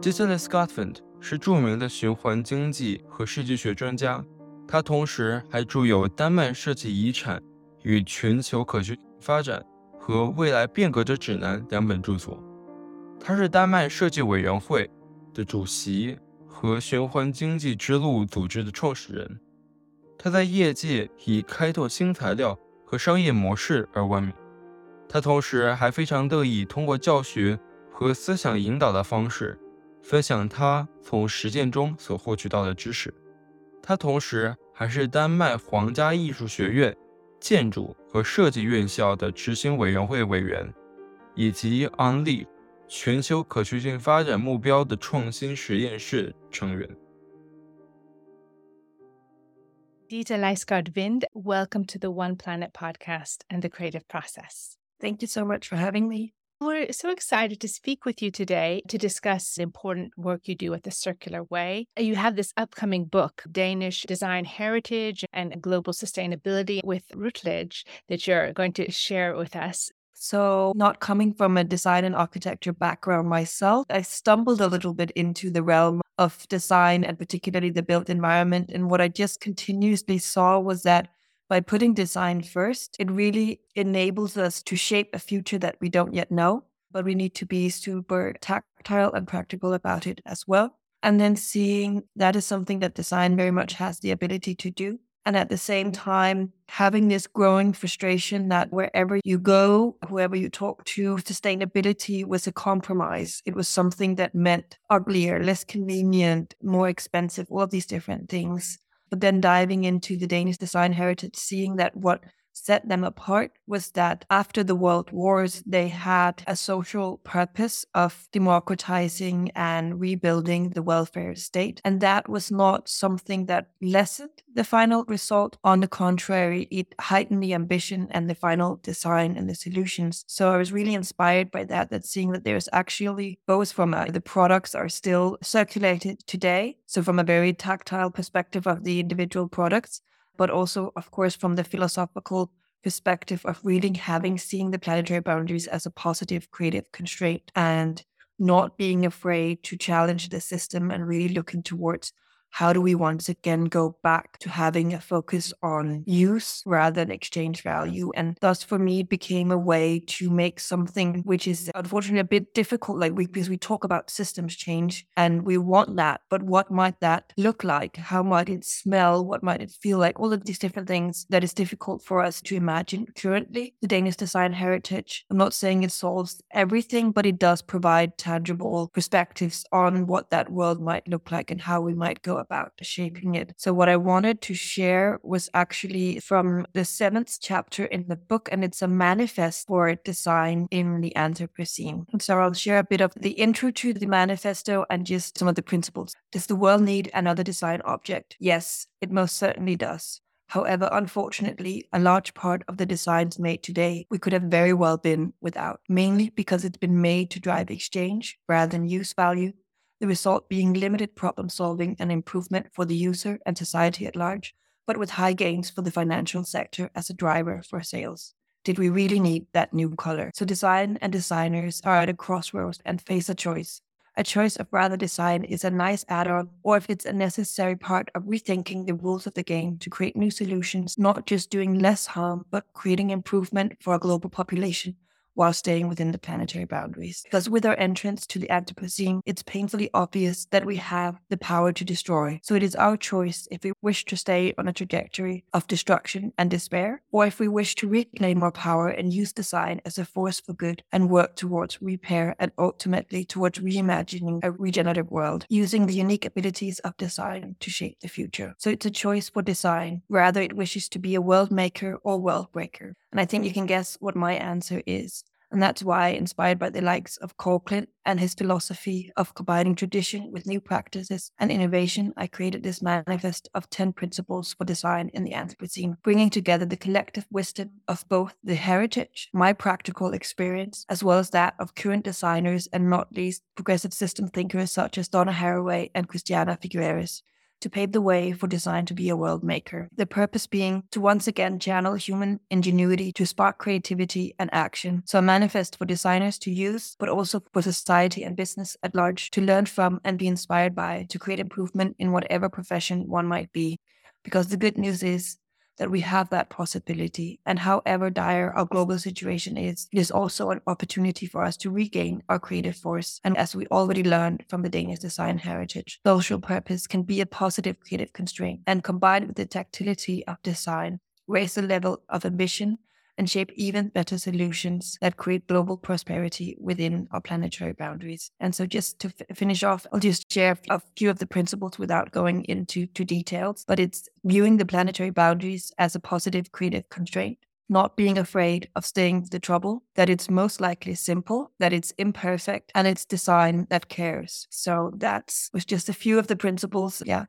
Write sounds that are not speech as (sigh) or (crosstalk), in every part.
Dieter Scotland 是著名的循环经济和设计学专家，他同时还著有《丹麦设计遗产与全球可持续发展》和《未来变革者指南》两本著作。他是丹麦设计委员会的主席和循环经济之路组织的创始人。他在业界以开拓新材料和商业模式而闻名。他同时还非常乐意通过教学和思想引导的方式，分享他从实践中所获取到的知识。他同时还是丹麦皇家艺术学院建筑和设计院校的执行委员会委员，以及安利全球可持续发展目标的创新实验室成员。Ditte Lysgaard Vind, welcome to the One Planet podcast and the creative process. Thank you so much for having me. We're so excited to speak with you today to discuss important work you do at the Circular Way. You have this upcoming book, Danish Design Heritage and Global Sustainability with Routledge, that you're going to share with us. So, not coming from a design and architecture background myself, I stumbled a little bit into the realm of design and particularly the built environment. And what I just continuously saw was that by putting design first, it really enables us to shape a future that we don't yet know, but we need to be super tactile and practical about it as well. And then seeing that is something that design very much has the ability to do and at the same time having this growing frustration that wherever you go, whoever you talk to, sustainability was a compromise. It was something that meant uglier, less convenient, more expensive, all these different things. But then diving into the Danish design heritage, seeing that what set them apart was that after the world wars, they had a social purpose of democratizing and rebuilding the welfare state. And that was not something that lessened the final result. On the contrary, it heightened the ambition and the final design and the solutions. So I was really inspired by that, that seeing that there's actually both from a, the products are still circulated today. So from a very tactile perspective of the individual products, but also, of course, from the philosophical perspective of really having seeing the planetary boundaries as a positive creative constraint and not being afraid to challenge the system and really looking towards how do we once again go back to having a focus on use rather than exchange value? And thus, for me, it became a way to make something which is unfortunately a bit difficult, like we, because we talk about systems change and we want that, but what might that look like? How might it smell? What might it feel like? All of these different things that is difficult for us to imagine currently. The Danish design heritage, I'm not saying it solves everything, but it does provide tangible perspectives on what that world might look like and how we might go about shaping it. So, what I wanted to share was actually from the seventh chapter in the book, and it's a manifest for design in the Anthropocene. So, I'll share a bit of the intro to the manifesto and just some of the principles. Does the world need another design object? Yes, it most certainly does. However, unfortunately, a large part of the designs made today we could have very well been without, mainly because it's been made to drive exchange rather than use value the result being limited problem solving and improvement for the user and society at large, but with high gains for the financial sector as a driver for sales. Did we really need that new color? So, design and designers are at a crossroads and face a choice. A choice of rather design is a nice add on, or if it's a necessary part of rethinking the rules of the game to create new solutions, not just doing less harm, but creating improvement for a global population while staying within the planetary boundaries. Because with our entrance to the Anthropocene, it's painfully obvious that we have the power to destroy. So it is our choice if we wish to stay on a trajectory of destruction and despair, or if we wish to reclaim our power and use design as a force for good and work towards repair and ultimately towards reimagining a regenerative world, using the unique abilities of design to shape the future. So it's a choice for design, rather it wishes to be a world maker or world breaker. And I think you can guess what my answer is. And that's why, inspired by the likes of Klint and his philosophy of combining tradition with new practices and innovation, I created this manifest of 10 principles for design in the Anthropocene, bringing together the collective wisdom of both the heritage, my practical experience, as well as that of current designers and not least progressive system thinkers such as Donna Haraway and Christiana Figueres to pave the way for design to be a world maker. The purpose being to once again channel human ingenuity to spark creativity and action. So a manifest for designers to use, but also for society and business at large to learn from and be inspired by to create improvement in whatever profession one might be. Because the good news is that we have that possibility. And however dire our global situation is, it is also an opportunity for us to regain our creative force. And as we already learned from the Danish design heritage, social purpose can be a positive creative constraint and combined with the tactility of design, raise the level of ambition and shape even better solutions that create global prosperity within our planetary boundaries. And so, just to f- finish off, I'll just share a few of the principles without going into to details, but it's viewing the planetary boundaries as a positive creative constraint. Not being afraid of staying the trouble, that it's most likely simple, that it's imperfect, and it's design that cares. So that's was just a few of the principles. Yeah,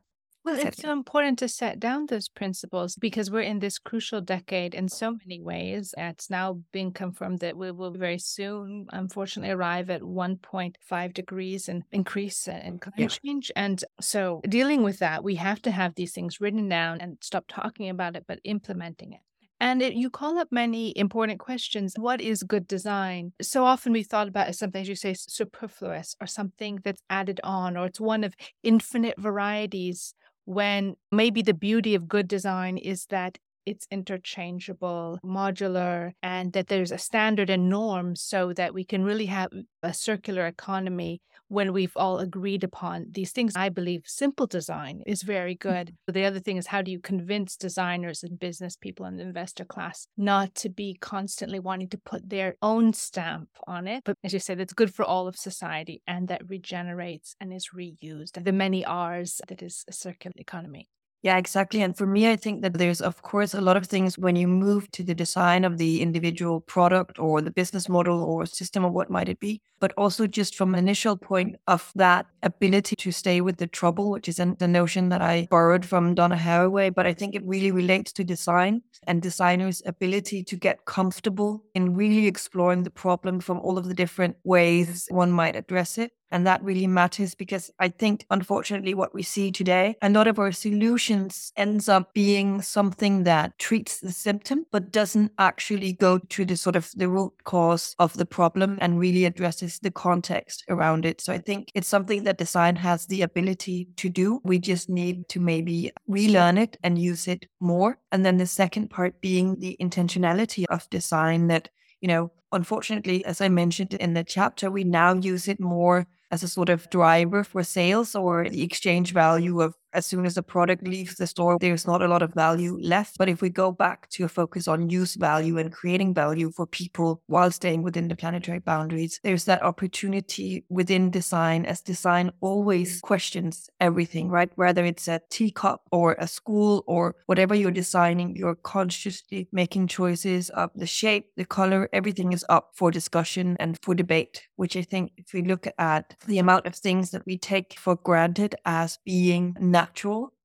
well, it's so important to set down those principles because we're in this crucial decade in so many ways. It's now being confirmed that we will very soon, unfortunately, arrive at 1.5 degrees and increase in climate yeah. change. And so, dealing with that, we have to have these things written down and stop talking about it, but implementing it. And it, you call up many important questions. What is good design? So often we thought about as something, as you say, superfluous or something that's added on, or it's one of infinite varieties when maybe the beauty of good design is that it's interchangeable, modular, and that there's a standard and norm so that we can really have a circular economy when we've all agreed upon these things. I believe simple design is very good. But the other thing is how do you convince designers and business people and the investor class not to be constantly wanting to put their own stamp on it? But as you said, it's good for all of society and that regenerates and is reused. The many R's that is a circular economy. Yeah, exactly. And for me, I think that there's, of course, a lot of things when you move to the design of the individual product or the business model or system or what might it be, but also just from initial point of that ability to stay with the trouble, which is the notion that I borrowed from Donna Haraway, but I think it really relates to design and designers' ability to get comfortable in really exploring the problem from all of the different ways one might address it. And that really matters because I think, unfortunately, what we see today, a lot of our solutions ends up being something that treats the symptom, but doesn't actually go to the sort of the root cause of the problem and really addresses the context around it. So I think it's something that design has the ability to do. We just need to maybe relearn it and use it more. And then the second part being the intentionality of design that you know, unfortunately, as I mentioned in the chapter, we now use it more as a sort of driver for sales or the exchange value of as soon as a product leaves the store, there's not a lot of value left. But if we go back to a focus on use value and creating value for people while staying within the planetary boundaries, there's that opportunity within design as design always questions everything, right? Whether it's a teacup or a school or whatever you're designing, you're consciously making choices of the shape, the color, everything is up for discussion and for debate, which I think if we look at the amount of things that we take for granted as being natural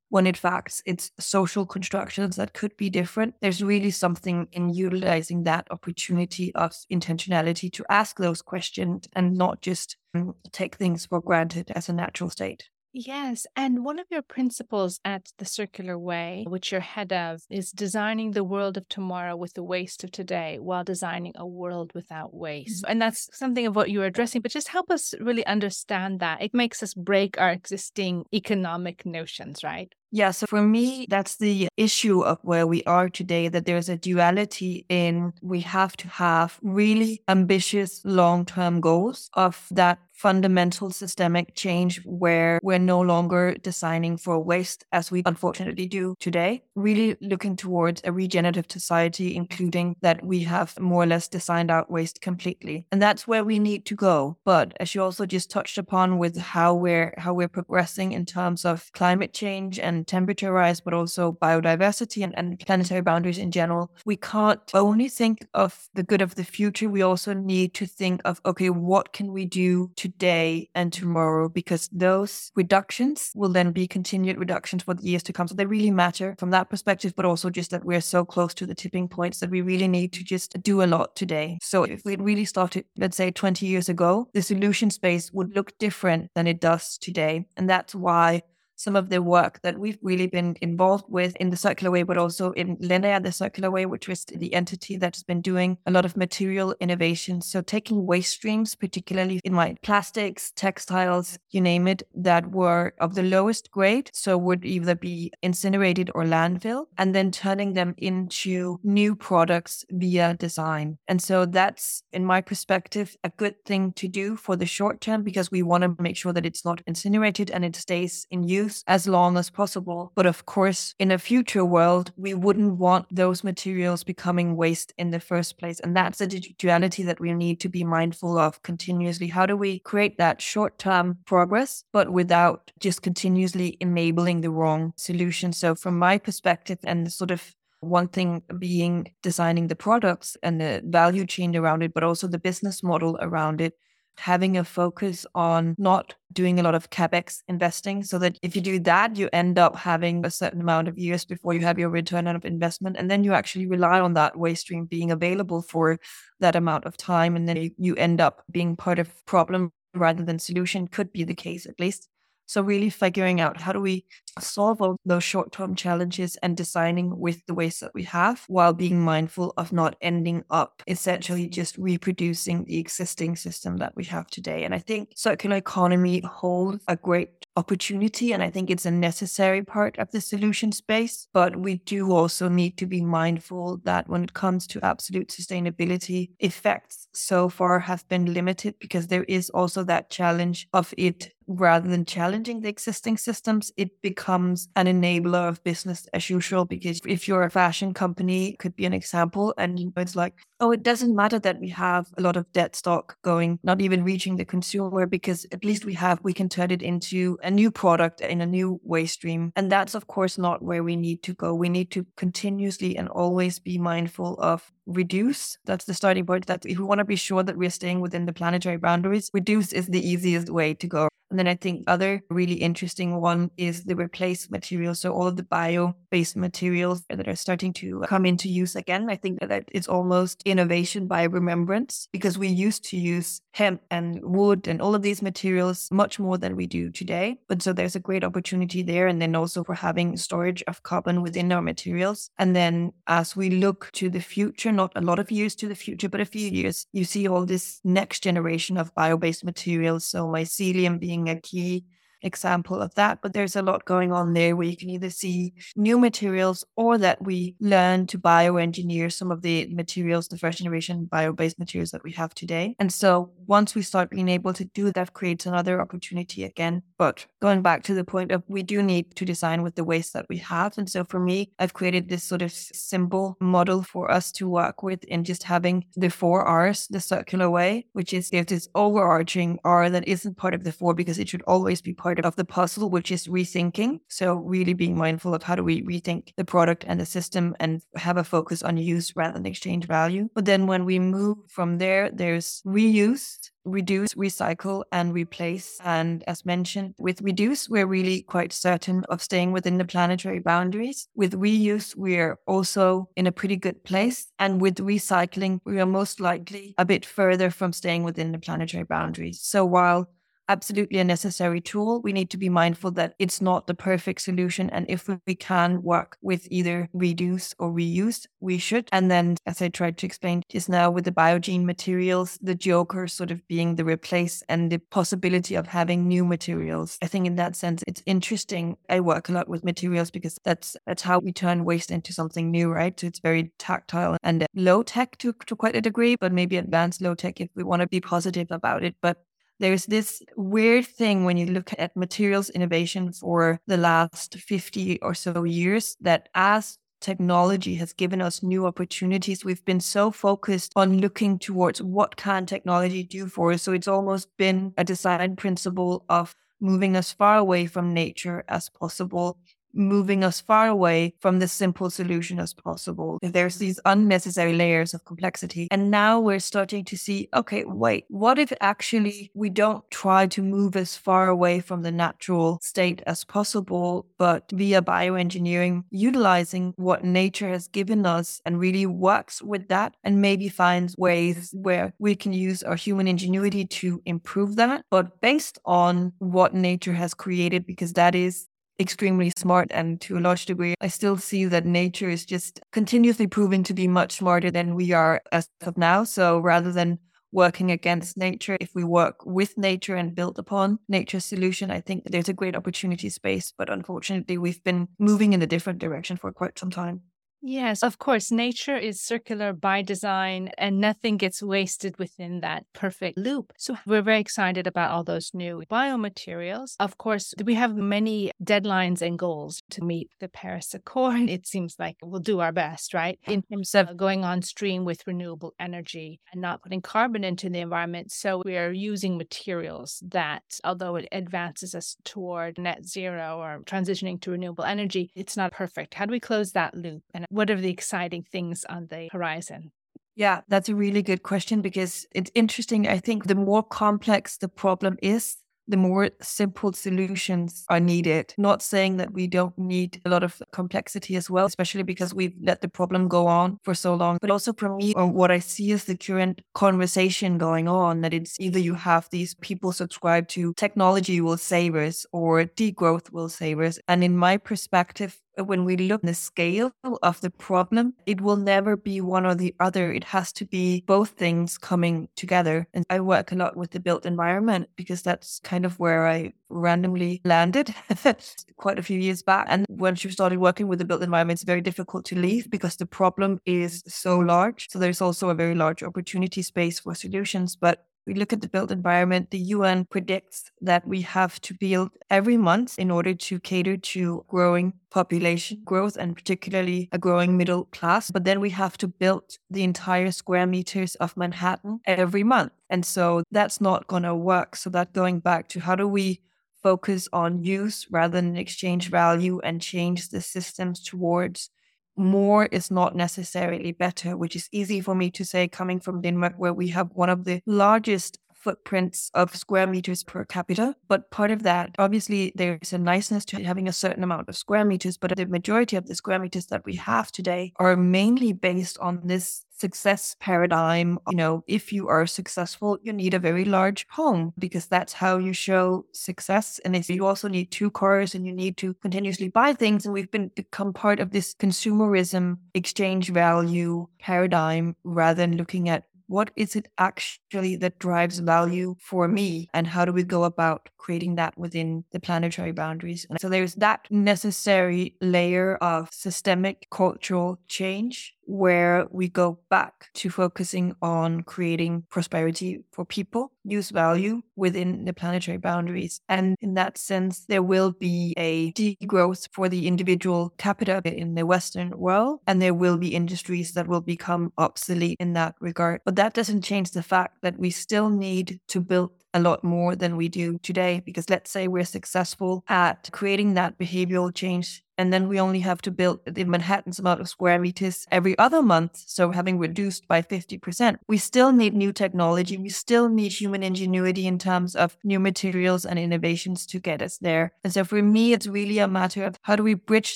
when in fact it's social constructions that could be different. There's really something in utilizing that opportunity of intentionality to ask those questions and not just um, take things for granted as a natural state. Yes. And one of your principles at the Circular Way, which you're head of, is designing the world of tomorrow with the waste of today while designing a world without waste. Mm-hmm. And that's something of what you were addressing, but just help us really understand that. It makes us break our existing economic notions, right? Yeah, so for me, that's the issue of where we are today that there's a duality in we have to have really ambitious long term goals of that fundamental systemic change where we're no longer designing for waste as we unfortunately do today. Really looking towards a regenerative society, including that we have more or less designed out waste completely. And that's where we need to go. But as you also just touched upon with how we're how we're progressing in terms of climate change and temperature rise, but also biodiversity and, and planetary boundaries in general, we can't only think of the good of the future. We also need to think of, okay, what can we do today and tomorrow? Because those reductions will then be continued reductions for the years to come. So they really matter from that perspective, but also just that we're so close to the tipping points that we really need to just do a lot today. So if we really started, let's say 20 years ago, the solution space would look different than it does today. And that's why some of the work that we've really been involved with in the circular way, but also in Linea, the circular way, which was the entity that's been doing a lot of material innovation. So taking waste streams, particularly in like plastics, textiles, you name it, that were of the lowest grade. So would either be incinerated or landfill, and then turning them into new products via design. And so that's, in my perspective, a good thing to do for the short term because we want to make sure that it's not incinerated and it stays in use use as long as possible. But of course, in a future world, we wouldn't want those materials becoming waste in the first place. And that's a duality that we need to be mindful of continuously. How do we create that short term progress, but without just continuously enabling the wrong solution? So, from my perspective, and sort of one thing being designing the products and the value chain around it, but also the business model around it having a focus on not doing a lot of capex investing so that if you do that you end up having a certain amount of years before you have your return on investment and then you actually rely on that waste stream being available for that amount of time and then you end up being part of problem rather than solution could be the case at least. So really figuring out how do we solve all those short-term challenges and designing with the ways that we have while being mindful of not ending up essentially just reproducing the existing system that we have today. And I think circular economy holds a great opportunity and I think it's a necessary part of the solution space. But we do also need to be mindful that when it comes to absolute sustainability, effects so far have been limited because there is also that challenge of it rather than challenging the existing systems, it becomes an enabler of business as usual. Because if you're a fashion company, could be an example, and it's like, oh, it doesn't matter that we have a lot of dead stock going, not even reaching the consumer, because at least we have, we can turn it into a new product in a new waste stream. And that's, of course, not where we need to go. We need to continuously and always be mindful of reduce. That's the starting point. That if we want to be sure that we're staying within the planetary boundaries, reduce is the easiest way to go. And then I think other really interesting one is the replace materials. So all of the bio-based materials that are starting to uh, come into use again. I think that it's almost innovation by remembrance because we used to use hemp and wood and all of these materials much more than we do today. But so there's a great opportunity there. And then also for having storage of carbon within our materials. And then as we look to the future, not a lot of years to the future, but a few years, you see all this next generation of bio-based materials. So mycelium being being a key example of that. But there's a lot going on there where you can either see new materials or that we learn to bioengineer some of the materials, the first generation bio based materials that we have today. And so once we start being able to do that, creates another opportunity again. But going back to the point of we do need to design with the waste that we have. And so for me, I've created this sort of simple model for us to work with in just having the four R's, the circular way, which is there's this overarching R that isn't part of the four because it should always be part part of the puzzle, which is rethinking. So, really being mindful of how do we rethink the product and the system and have a focus on use rather than exchange value. But then when we move from there, there's reuse, reduce, recycle, and replace. And as mentioned, with reduce, we're really quite certain of staying within the planetary boundaries. With reuse, we're also in a pretty good place. And with recycling, we are most likely a bit further from staying within the planetary boundaries. So while absolutely a necessary tool. We need to be mindful that it's not the perfect solution. And if we can work with either reduce or reuse, we should. And then, as I tried to explain just now with the biogene materials, the joker sort of being the replace and the possibility of having new materials. I think in that sense, it's interesting. I work a lot with materials because that's that's how we turn waste into something new, right? So it's very tactile and low tech to, to quite a degree, but maybe advanced low tech if we want to be positive about it. But there's this weird thing when you look at materials innovation for the last 50 or so years that as technology has given us new opportunities we've been so focused on looking towards what can technology do for us. So it's almost been a design principle of moving as far away from nature as possible moving us far away from the simple solution as possible. If there's these unnecessary layers of complexity. And now we're starting to see okay, wait, what if actually we don't try to move as far away from the natural state as possible, but via bioengineering, utilizing what nature has given us and really works with that and maybe finds ways where we can use our human ingenuity to improve that, but based on what nature has created, because that is extremely smart. And to a large degree, I still see that nature is just continuously proving to be much smarter than we are as of now. So rather than working against nature, if we work with nature and build upon nature's solution, I think there's a great opportunity space. But unfortunately, we've been moving in a different direction for quite some time. Yes, of course. Nature is circular by design and nothing gets wasted within that perfect loop. So we're very excited about all those new biomaterials. Of course, we have many deadlines and goals to meet the Paris Accord. (laughs) It seems like we'll do our best, right? In terms of going on stream with renewable energy and not putting carbon into the environment. So we are using materials that, although it advances us toward net zero or transitioning to renewable energy, it's not perfect. How do we close that loop? And what are the exciting things on the horizon? Yeah, that's a really good question because it's interesting. I think the more complex the problem is, the more simple solutions are needed. Not saying that we don't need a lot of complexity as well, especially because we've let the problem go on for so long. But also for me, uh, what I see is the current conversation going on that it's either you have these people subscribe to technology will save us or degrowth will save us. And in my perspective, when we look at the scale of the problem, it will never be one or the other. It has to be both things coming together. And I work a lot with the built environment because that's kind of where I randomly landed (laughs) quite a few years back. And once you started working with the built environment, it's very difficult to leave because the problem is so large. So there's also a very large opportunity space for solutions. But we look at the built environment, the UN predicts that we have to build every month in order to cater to growing population growth and particularly a growing middle class. But then we have to build the entire square meters of Manhattan every month. And so that's not going to work. So that going back to how do we focus on use rather than exchange value and change the systems towards more is not necessarily better, which is easy for me to say coming from Denmark, where we have one of the largest footprints of square meters per capita. But part of that, obviously, there's a niceness to having a certain amount of square meters, but the majority of the square meters that we have today are mainly based on this success paradigm. You know, if you are successful, you need a very large home because that's how you show success. And if you also need two cars and you need to continuously buy things, and we've been become part of this consumerism exchange value paradigm rather than looking at what is it actually that drives value for me and how do we go about creating that within the planetary boundaries and so there's that necessary layer of systemic cultural change where we go back to focusing on creating prosperity for people, use value within the planetary boundaries. And in that sense, there will be a degrowth for the individual capita in the Western world, and there will be industries that will become obsolete in that regard. But that doesn't change the fact that we still need to build a lot more than we do today. Because let's say we're successful at creating that behavioral change, and then we only have to build the Manhattan's amount of square meters every other month. So having reduced by 50%, we still need new technology. We still need human ingenuity in terms of new materials and innovations to get us there. And so for me, it's really a matter of how do we bridge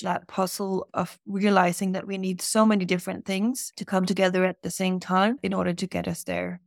that puzzle of realizing that we need so many different things to come together at the same time in order to get us there.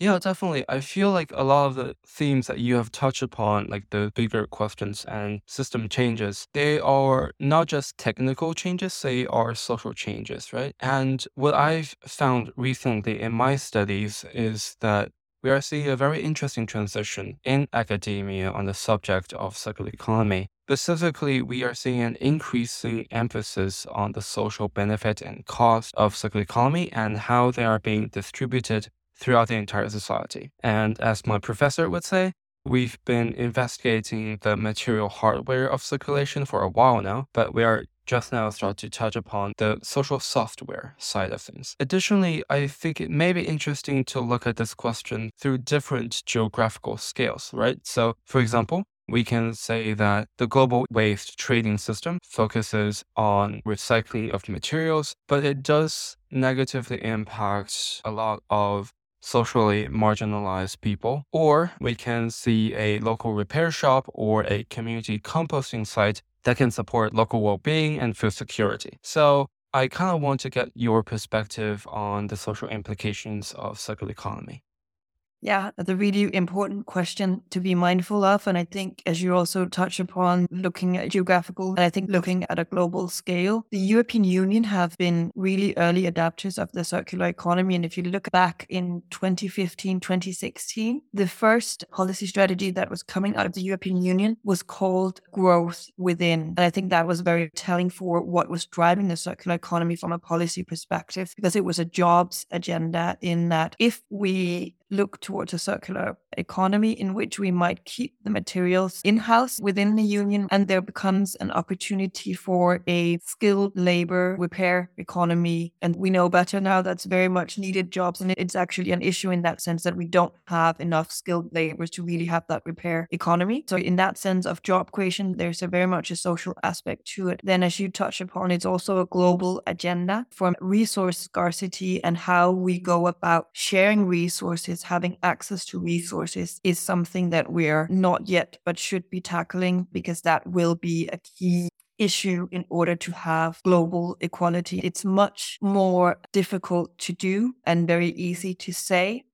Yeah, definitely. I feel like a lot of the themes that you have touched upon, like the bigger questions and system changes, they are not just technical changes, they are social changes, right? And what I've found recently in my studies is that we are seeing a very interesting transition in academia on the subject of circular economy. Specifically, we are seeing an increasing emphasis on the social benefit and cost of circular economy and how they are being distributed throughout the entire society. And as my professor would say, we've been investigating the material hardware of circulation for a while now, but we are just now start to touch upon the social software side of things. Additionally, I think it may be interesting to look at this question through different geographical scales, right? So, for example, we can say that the global waste trading system focuses on recycling of materials, but it does negatively impact a lot of socially marginalized people. Or we can see a local repair shop or a community composting site that can support local well being and food security. So I kind of want to get your perspective on the social implications of circular economy. Yeah, that's a really important question to be mindful of. And I think, as you also touch upon, looking at geographical, and I think looking at a global scale, the European Union have been really early adapters of the circular economy. And if you look back in 2015, 2016, the first policy strategy that was coming out of the European Union was called Growth Within. And I think that was very telling for what was driving the circular economy from a policy perspective, because it was a jobs agenda in that if we look towards a circular economy in which we might keep the materials in house within the union, and there becomes an opportunity for a skilled labor repair economy. And we know better now that's very much needed jobs. And it's actually an issue in that sense that we don't have enough skilled laborers to really have that repair economy. So, in that sense of job creation, there's a very much a social aspect to it. Then, as you touch upon, it's also a global agenda for resource scarcity and how we go about sharing resources having access to resources is something that we're not yet, but should be tackling because that will be a key issue in order to have global equality. It's much more difficult to do and very easy to say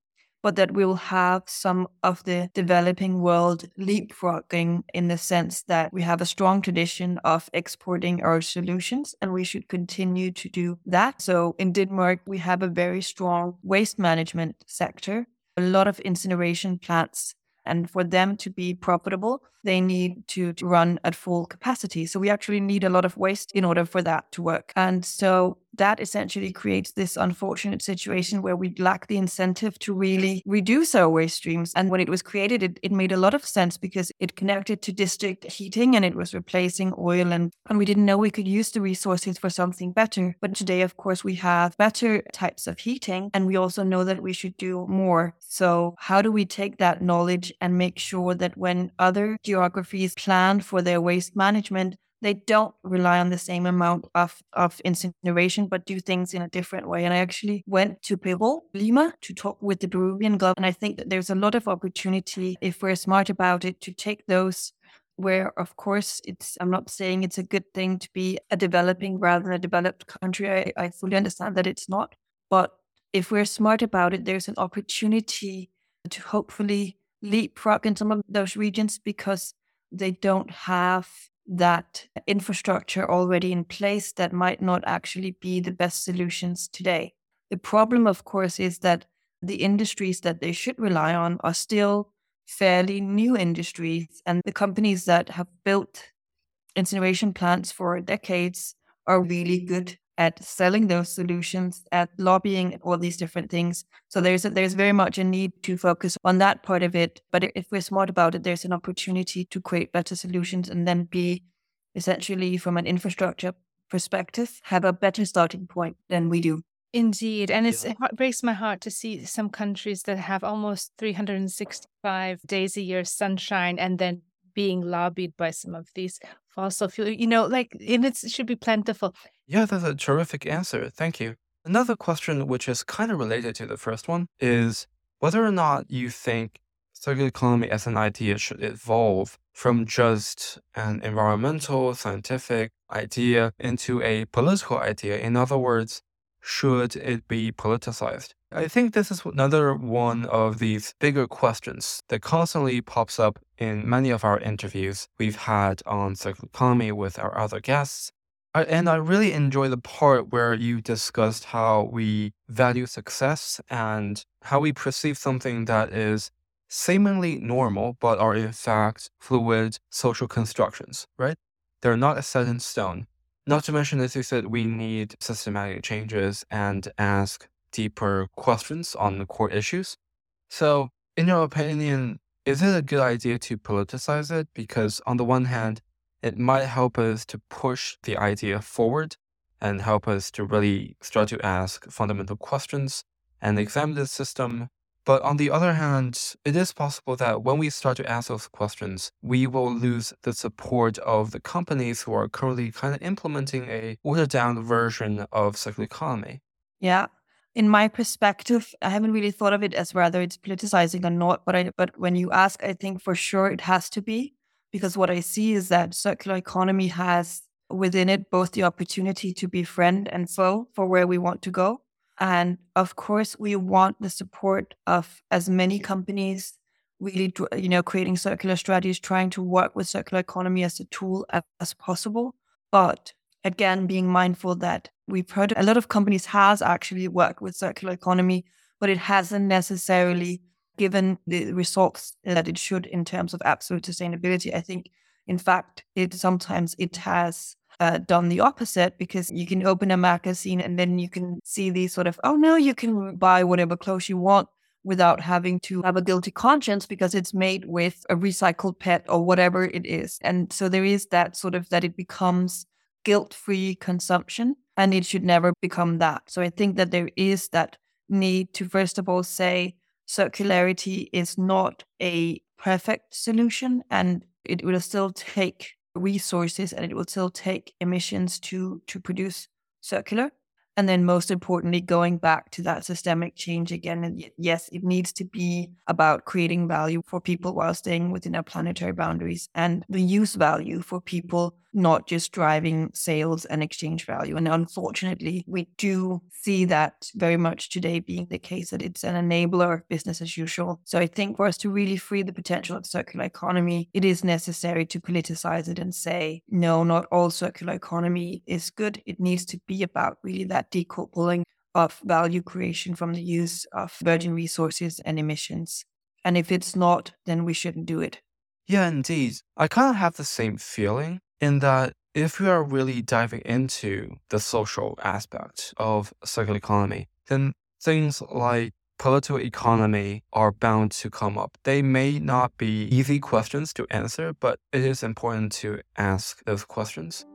but that we'll have some of the developing world leapfrogging in the sense that we have a strong tradition of exporting our solutions and we should continue to do that. So in Denmark, we have a very strong waste management sector a lot of incineration plants. And for them to be profitable, they need to, to run at full capacity. So we actually need a lot of waste in order for that to work. And so that essentially creates this unfortunate situation where we lack the incentive to really reduce our waste streams. And when it was created, it, it made a lot of sense because it connected to district heating and it was replacing oil. And, and we didn't know we could use the resources for something better. But today, of course, we have better types of heating and we also know that we should do more. So, how do we take that knowledge and make sure that when other geographies plan for their waste management, they don't rely on the same amount of, of incineration, but do things in a different way. And I actually went to Peru, Lima, to talk with the Peruvian government. And I think that there's a lot of opportunity if we're smart about it to take those where of course it's i'm not saying it's a good thing to be a developing rather than a developed country I, I fully understand that it's not but if we're smart about it there's an opportunity to hopefully leapfrog in some of those regions because they don't have that infrastructure already in place that might not actually be the best solutions today. The problem, of course, is that the industries that they should rely on are still fairly new industries, and the companies that have built incineration plants for decades are really good at selling those solutions, at lobbying, all these different things. So there's a, there's very much a need to focus on that part of it. But if we're smart about it, there's an opportunity to create better solutions and then be essentially from an infrastructure perspective have a better starting point than we do. Indeed. And it breaks my heart to see some countries that have almost 365 days a year sunshine and then being lobbied by some of these fossil fuel, you know, like, and it should be plentiful. Yeah, that's a terrific answer. Thank you. Another question, which is kind of related to the first one, is whether or not you think circular economy as an idea should evolve from just an environmental, scientific idea into a political idea. In other words, should it be politicized? I think this is another one of these bigger questions that constantly pops up in many of our interviews we've had on circular economy with our other guests. And I really enjoy the part where you discussed how we value success and how we perceive something that is seemingly normal, but are in fact fluid social constructions, right? They're not a set in stone. Not to mention, as you said, we need systematic changes and ask deeper questions on the core issues. So, in your opinion, is it a good idea to politicize it? Because, on the one hand, it might help us to push the idea forward and help us to really start to ask fundamental questions and examine the system but on the other hand, it is possible that when we start to ask those questions, we will lose the support of the companies who are currently kind of implementing a watered down version of circular economy. Yeah. In my perspective, I haven't really thought of it as whether it's politicizing or not, but I, but when you ask, I think for sure it has to be because what I see is that circular economy has within it both the opportunity to be friend and foe for where we want to go And of course, we want the support of as many companies really, you know, creating circular strategies, trying to work with circular economy as a tool as, as possible. But again, being mindful that we've heard a lot of companies has actually worked with circular economy, but it hasn't necessarily given the results that it should in terms of absolute sustainability. I think, in fact, it sometimes it has uh, done the opposite because you can open a magazine and then you can see these sort of, oh no, you can buy whatever clothes you want without having to have a guilty conscience because it's made with a recycled PET or whatever it is. And so there is that sort of that it becomes guilt free consumption and it should never become that. So I think that there is that need to, first of all, say circularity is not a perfect solution and it will still take resources and it will still take emissions to to produce circular and then most importantly going back to that systemic change again and yes it needs to be about creating value for people while staying within our planetary boundaries and the use value for people not just driving sales and exchange value. And unfortunately, we do see that very much today being the case that it's an enabler of business as usual. So I think for us to really free the potential of circular economy, it is necessary to politicize it and say, no, not all circular economy is good. It needs to be about really that decoupling of value creation from the use of virgin resources and emissions. And if it's not, then we shouldn't do it. Yeah, indeed. I kind of have the same feeling in that if we are really diving into the social aspect of circular economy, then things like political economy are bound to come up. They may not be easy questions to answer, but it is important to ask those questions.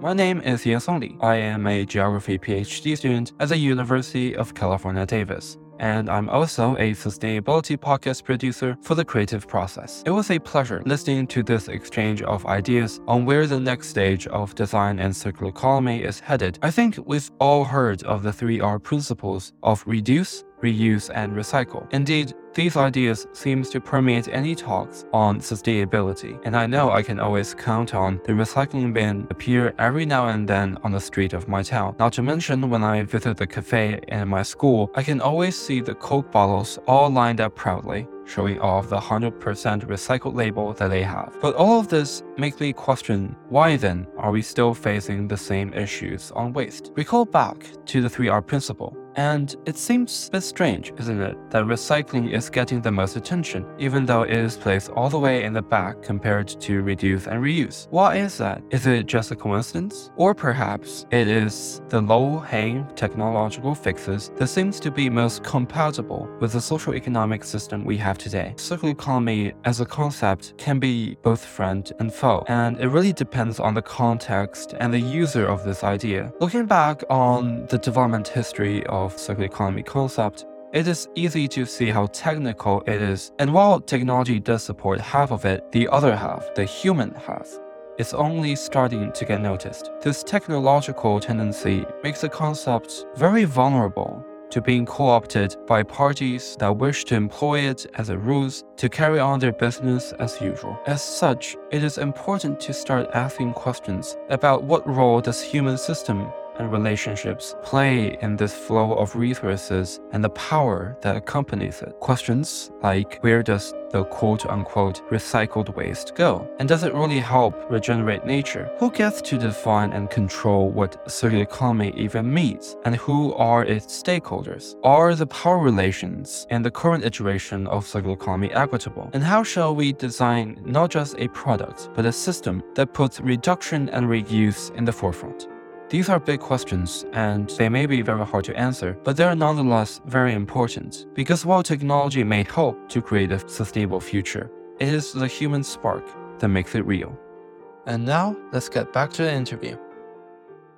My name is Yansong Li. I am a geography PhD student at the University of California, Davis and I'm also a sustainability podcast producer for the creative process. It was a pleasure listening to this exchange of ideas on where the next stage of design and circular economy is headed. I think we've all heard of the 3R principles of reduce, reuse, and recycle. Indeed, these ideas seems to permeate any talks on sustainability, and I know I can always count on the recycling bin appear every now and then on the street of my town. Not to mention when I visit the cafe in my school, I can always see the Coke bottles all lined up proudly showing off the 100% recycled label that they have. But all of this makes me question why then are we still facing the same issues on waste? Recall back to the 3R principle. And it seems a bit strange, isn't it, that recycling is getting the most attention, even though it is placed all the way in the back compared to reduce and reuse. Why is that? Is it just a coincidence? Or perhaps it is the low-hanging technological fixes that seems to be most compatible with the social economic system we have today. Circular economy as a concept can be both friend and foe, and it really depends on the context and the user of this idea. Looking back on the development history of circular economy concept, it is easy to see how technical it is, and while technology does support half of it, the other half, the human half, is only starting to get noticed. This technological tendency makes the concept very vulnerable to being co opted by parties that wish to employ it as a ruse to carry on their business as usual. As such, it is important to start asking questions about what role does human system and relationships play in this flow of resources and the power that accompanies it. Questions like where does the quote unquote recycled waste go? And does it really help regenerate nature? Who gets to define and control what circular economy even means? And who are its stakeholders? Are the power relations in the current iteration of circular economy equitable? And how shall we design not just a product, but a system that puts reduction and reuse in the forefront? These are big questions, and they may be very hard to answer, but they are nonetheless very important, because while technology may help to create a sustainable future, it is the human spark that makes it real. And now, let's get back to the interview.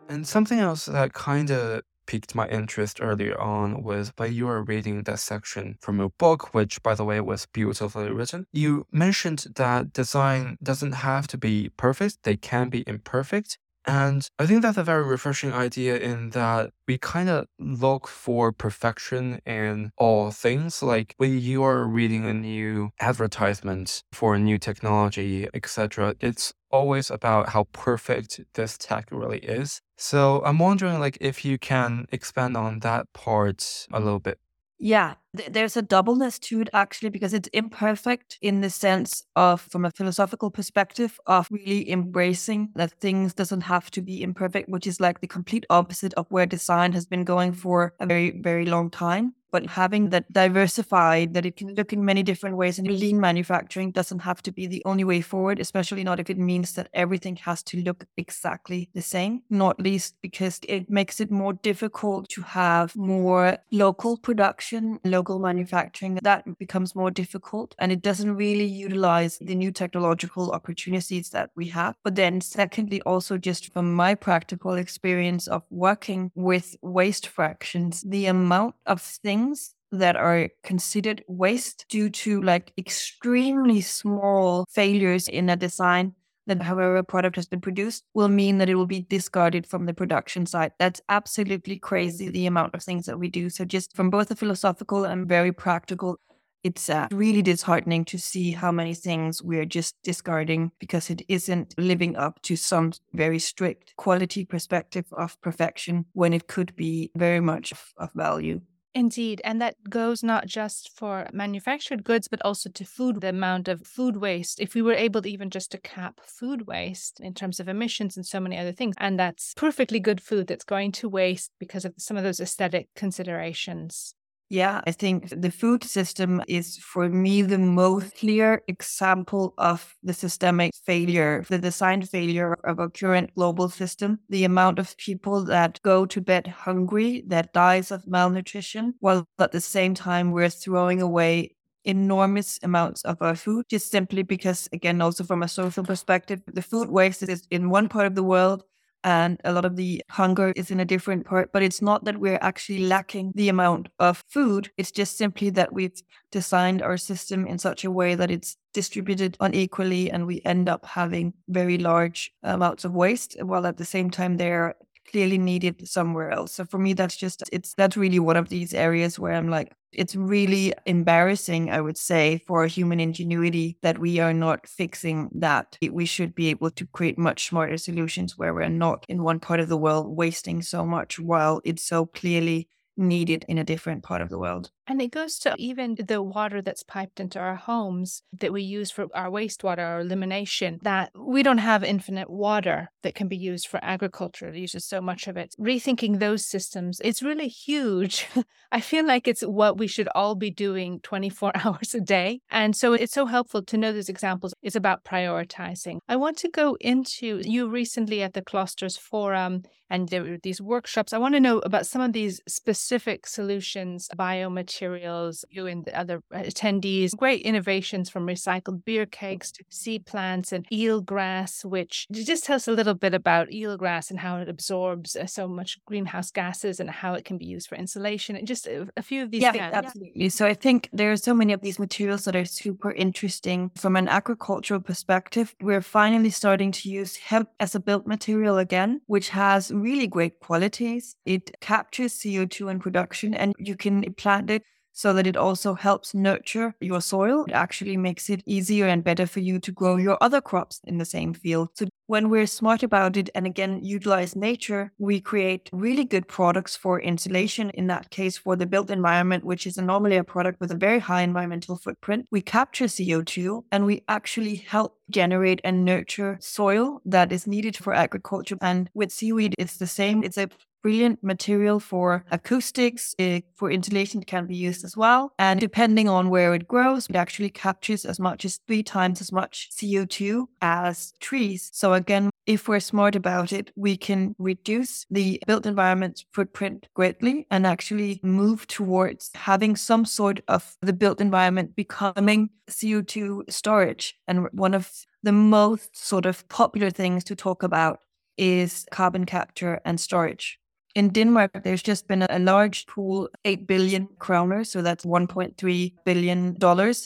And something else that kind of piqued my interest earlier on was by you were reading that section from a book, which, by the way, was beautifully written. You mentioned that design doesn't have to be perfect, they can be imperfect, and I think that's a very refreshing idea in that we kind of look for perfection in all things. Like when you are reading a new advertisement for a new technology, etc., it's always about how perfect this tech really is. So I'm wondering like if you can expand on that part a little bit. Yeah, th- there's a doubleness to it actually because it's imperfect in the sense of from a philosophical perspective of really embracing that things doesn't have to be imperfect, which is like the complete opposite of where design has been going for a very very long time but having that diversified, that it can look in many different ways. And lean manufacturing doesn't have to be the only way forward, especially not if it means that everything has to look exactly the same, not least because it makes it more difficult to have more local production, local manufacturing. That becomes more difficult and it doesn't really utilize the new technological opportunities that we have. But then, secondly, also just from my practical experience of working with waste fractions, the amount of things things that are considered waste due to like extremely small failures in a design that however a product has been produced will mean that it will be discarded from the production side. That's absolutely crazy the amount of things that we do. So just from both a philosophical and very practical it's uh, really disheartening to see how many things we're just discarding because it isn't living up to some very strict quality perspective of perfection when it could be very much of, of value. Indeed. And that goes not just for manufactured goods, but also to food, the amount of food waste. If we were able to even just to cap food waste in terms of emissions and so many other things, and that's perfectly good food that's going to waste because of some of those aesthetic considerations. Yeah, I think the food system is for me the most clear example of the systemic failure, the design failure of our current global system. The amount of people that go to bed hungry, that dies of malnutrition, while at the same time we're throwing away enormous amounts of our food just simply because again also from a social perspective the food waste is in one part of the world and a lot of the hunger is in a different part. But it's not that we're actually lacking the amount of food. It's just simply that we've designed our system in such a way that it's distributed unequally and we end up having very large amounts of waste while at the same time they're clearly needed somewhere else. So for me, that's just, it's, that's really one of these areas where I'm like, it's really embarrassing, I would say, for human ingenuity that we are not fixing that. We should be able to create much smarter solutions where we're not in one part of the world wasting so much while it's so clearly needed in a different part of the world. And it goes to even the water that's piped into our homes that we use for our wastewater or elimination, that we don't have infinite water that can be used for agriculture. It uses so much of it. Rethinking those systems, it's really huge. (laughs) I feel like it's what we should all be doing 24 (laughs) hours a day. And so it's so helpful to know those examples. It's about prioritizing. I want to go into you recently at the Clusters Forum and there were these workshops. I want to know about some of these specific solutions, biomaterials materials, you and the other attendees. Great innovations from recycled beer kegs to sea plants and eelgrass, which just tell us a little bit about eelgrass and how it absorbs uh, so much greenhouse gases and how it can be used for insulation and just a, a few of these yeah, things. Absolutely. So I think there are so many of these materials that are super interesting from an agricultural perspective. We're finally starting to use hemp as a built material again, which has really great qualities. It captures CO2 in production and you can plant it so that it also helps nurture your soil. It actually makes it easier and better for you to grow your other crops in the same field. So when we're smart about it and again utilize nature, we create really good products for insulation. In that case, for the built environment, which is normally a product with a very high environmental footprint, we capture CO2 and we actually help generate and nurture soil that is needed for agriculture. And with seaweed, it's the same. It's a brilliant material for acoustics. It, for insulation, it can be used as well. And depending on where it grows, it actually captures as much as three times as much CO2 as trees. So again, if we're smart about it, we can reduce the built environment footprint greatly and actually move towards having some sort of the built environment becoming CO2 storage. And one of the most sort of popular things to talk about is carbon capture and storage In Denmark, there's just been a large pool, 8 billion kroner, so that's $1.3 billion,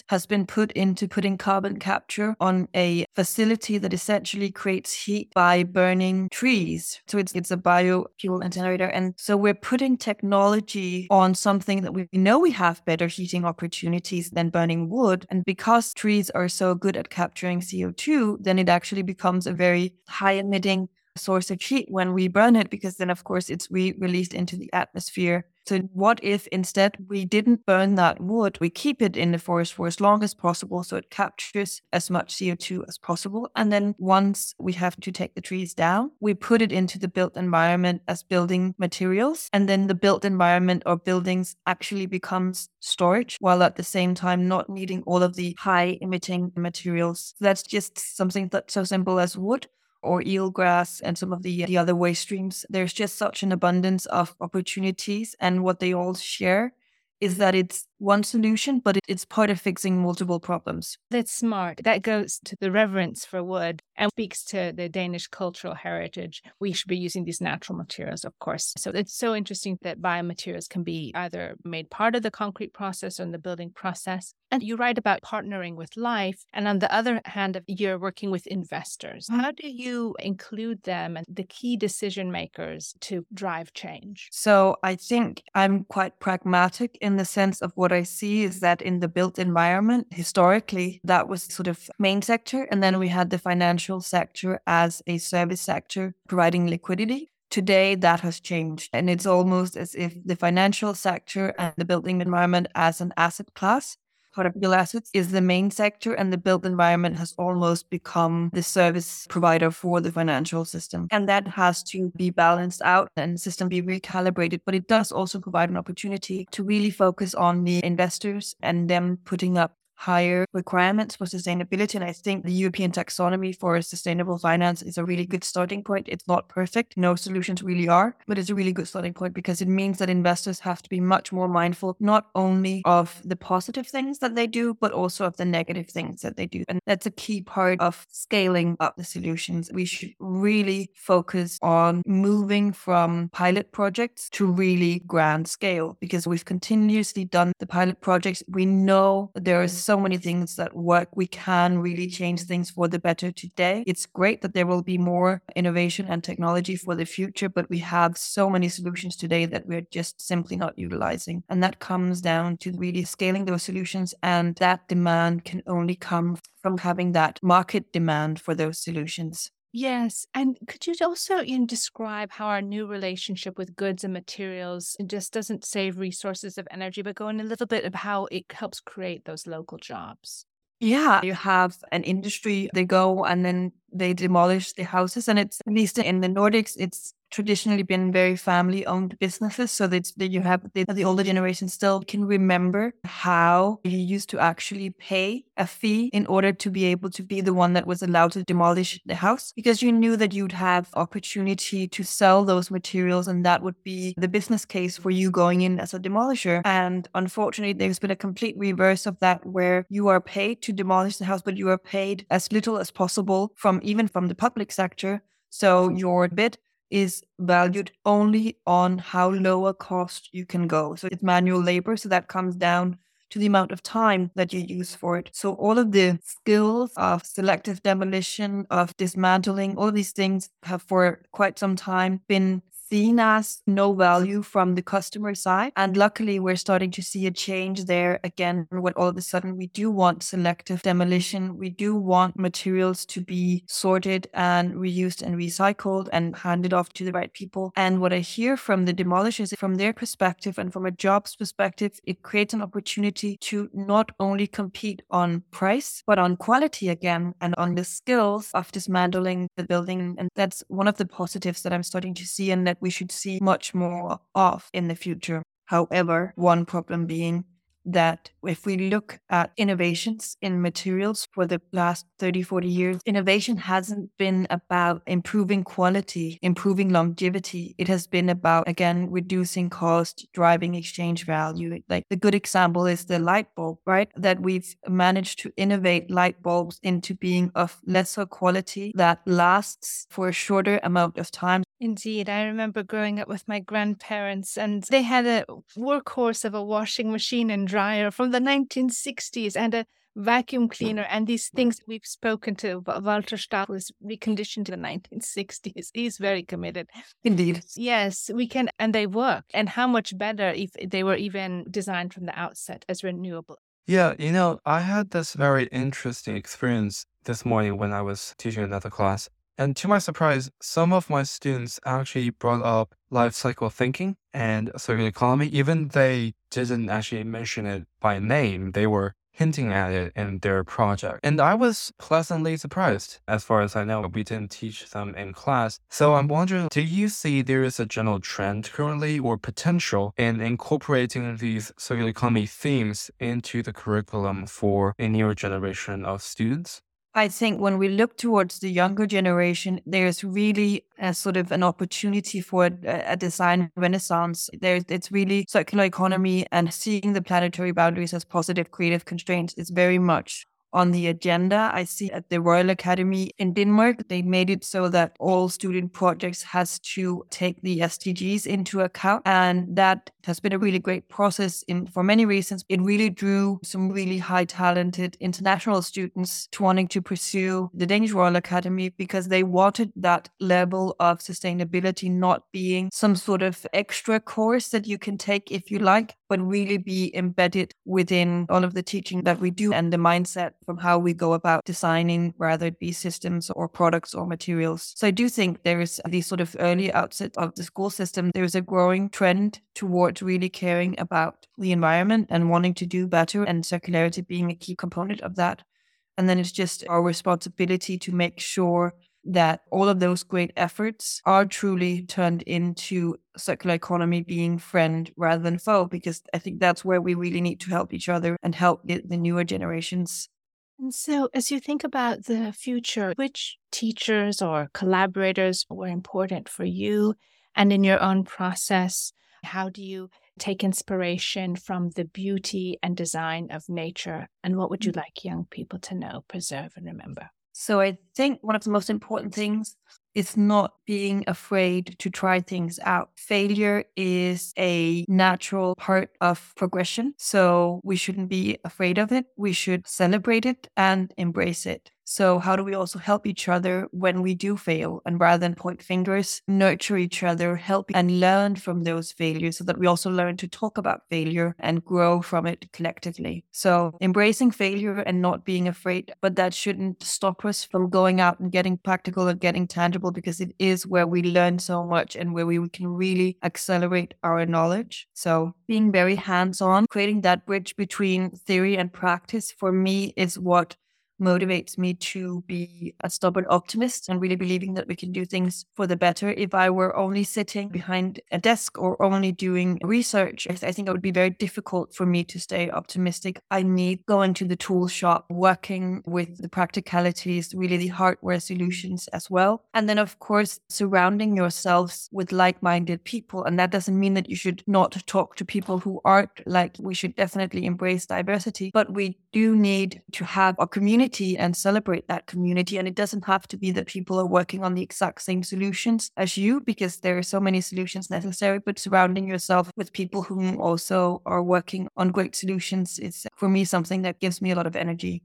has been put into putting carbon capture on a facility that essentially creates heat by burning trees. So it's, it's a biofuel incinerator. And so we're putting technology on something that we know we have better heating opportunities than burning wood. And because trees are so good at capturing CO2, then it actually becomes a very high emitting source of heat when we burn it, because then, of course, it's re released into the atmosphere. So, what if instead we didn't burn that wood? We keep it in the forest for as long as possible so it captures as much CO2 as possible. And then, once we have to take the trees down, we put it into the built environment as building materials. And then the built environment or buildings actually becomes storage while at the same time not needing all of the high emitting materials. So that's just something that's so simple as wood or eelgrass and some of the, the other waste streams. There's just such an abundance of opportunities, and what they all share is that it's one solution, but it's part of fixing multiple problems. That's smart. That goes to the reverence for wood and speaks to the Danish cultural heritage. We should be using these natural materials, of course. So it's so interesting that biomaterials can be either made part of the concrete process or in the building process. And you write about partnering with life. And on the other hand, you're working with investors. How do you include them and the key decision makers to drive change? So I think I'm quite pragmatic in the sense of what I see is that in the built environment, historically, that was sort of main sector. And then we had the financial sector as a service sector providing liquidity. Today, that has changed. And it's almost as if the financial sector and the building environment as an asset class real assets is the main sector and the built environment has almost become the service provider for the financial system. And that has to be balanced out and system be recalibrated. But it does also provide an opportunity to really focus on the investors and them putting up higher requirements for sustainability. And I think the European taxonomy for sustainable finance is a really good starting point. It's not perfect. No solutions really are, but it's a really good starting point because it means that investors have to be much more mindful, not only of the positive things that they do, but also of the negative things that they do. And that's a key part of scaling up the solutions. We should really focus on moving from pilot projects to really grand scale because we've continuously done the pilot projects. We know there is so many things that work. We can really change things for the better today. It's great that there will be more innovation and technology for the future, but we have so many solutions today that we're just simply not utilizing. And that comes down to really scaling those solutions. And that demand can only come from having that market demand for those solutions. Yes. And could you also you know, describe how our new relationship with goods and materials just doesn't save resources of energy, but go in a little bit of how it helps create those local jobs? Yeah, you have an industry, they go and then they demolish the houses. And it's at least in the Nordics, it's traditionally been very family owned businesses. So that that you have the, the, older generation still can remember how you used to actually pay a fee in order to be able to be the one that was allowed to demolish the house because you knew that you'd have opportunity to sell those materials and that would be the business case for you going in as a demolisher. And unfortunately, there's been a complete reverse of that where you are paid to demolish the house, but you are paid as little as possible from even from the public sector. So your bid is valued only on how low a cost you can go. So it's manual labor. So that comes down to the amount of time that you use for it. So all of the skills of selective demolition, of dismantling, all of these things have for quite some time been seen as no value from the customer side. And luckily, we're starting to see a change there again, when all of a sudden we do want selective demolition. We do want materials to be sorted and reused and recycled and handed off to the right people. And what I hear from the demolishers, from their perspective and from a jobs perspective, it creates an opportunity to not only compete on price, but on quality again and on the skills of dismantling the building. And that's one of the positives that I'm starting to see and that we should see much more of in the future. However, one problem being that if we look at innovations in materials for the last 30, 40 years, innovation hasn't been about improving quality, improving longevity. It has been about, again, reducing cost, driving exchange value. Like the good example is the light bulb, right? That we've managed to innovate light bulbs into being of lesser quality that lasts for a shorter amount of time. Indeed. I remember growing up with my grandparents, and they had a workhorse of a washing machine and dryer from the 1960s and a vacuum cleaner. (laughs) And these things we've spoken to, Walter Stahel was reconditioned in the 1960s. He's very committed. Indeed. Yes, we can, and they work. And how much better if they were even designed from the outset as renewable. Yeah, you know, I had this very interesting experience this morning when I was teaching another class. And to my surprise, some of my students actually brought up life cycle thinking and circular economy, even they didn't actually mention it by name. They were hinting at it in their project. And I was pleasantly surprised. As far as I know, we didn't teach them in class. So I'm wondering, do you see there is a general trend currently or potential in incorporating these circular economy themes into the curriculum for a newer generation of students? I think when we look towards the younger generation, there's really a sort of an opportunity for a, a design renaissance. There's it's really circular economy and seeing the planetary boundaries as positive creative constraints is very much on the agenda. I see at the Royal Academy in Denmark, they made it so that all student projects has to take the SDGs into account. And that has been a really great process in for many reasons. It really drew some really high talented international students to wanting to pursue the Danish Royal Academy because they wanted that level of sustainability not being some sort of extra course that you can take if you like, but really be embedded within all of the teaching that we do and the mindset from how we go about designing, whether it be systems or products or materials. So I do think there is these sort of early outset of the school system, there's a growing trend towards really caring about the environment and wanting to do better and circularity being a key component of that. And then it's just our responsibility to make sure that all of those great efforts are truly turned into circular economy being friend rather than foe, because I think that's where we really need to help each other and help the, the newer generations and so, as you think about the future, which teachers or collaborators were important for you and in your own process? How do you take inspiration from the beauty and design of nature? And what would you mm. like young people to know, preserve, and remember? So, I think one of the most important things is not being afraid to try things out. Failure is a natural part of progression. So we shouldn't be afraid of it. We should celebrate it and embrace it. So, how do we also help each other when we do fail? And rather than point fingers, nurture each other, help and learn from those failures so that we also learn to talk about failure and grow from it collectively. So, embracing failure and not being afraid, but that shouldn't stop us from going out and getting practical and getting tangible because it is where we learn so much and where we can really accelerate our knowledge. So, being very hands on, creating that bridge between theory and practice for me is what motivates me to be a stubborn optimist and really believing that we can do things for the better. If I were only sitting behind a desk or only doing research, I think it would be very difficult for me to stay optimistic. I need going to the tool shop, working with the practicalities, really the hardware solutions as well. And then, of course, surrounding yourselves with like minded people. And that doesn't mean that you should not talk to people who aren't like, we should definitely embrace diversity, but we do need to have a community community and celebrate that community. And it doesn't have to be that people are working on the exact same solutions as you, because there are so many solutions necessary, but surrounding yourself with people who also are working on great solutions is, for me, something that gives me a lot of energy.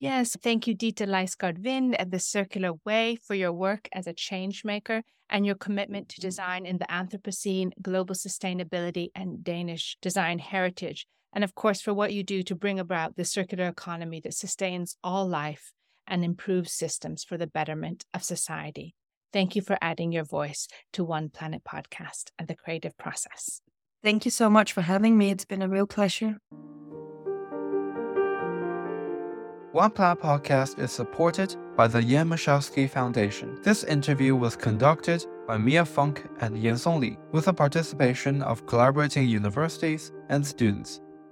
Yes, thank you, Ditte Lysgaard Vind at The Circular Way for your work as a change maker and your commitment to mm. design in the Anthropocene, global sustainability, and Danish design heritage and of course, for what you do to bring about the circular economy that sustains all life and improves systems for the betterment of society. Thank you for adding your voice to One Planet podcast and the creative process. Thank you so much for having me. It's been a real pleasure. One Planet podcast is supported by the Jan Michalski Foundation. This interview was conducted by Mia Funk and Yan Song Li with the participation of collaborating universities and students.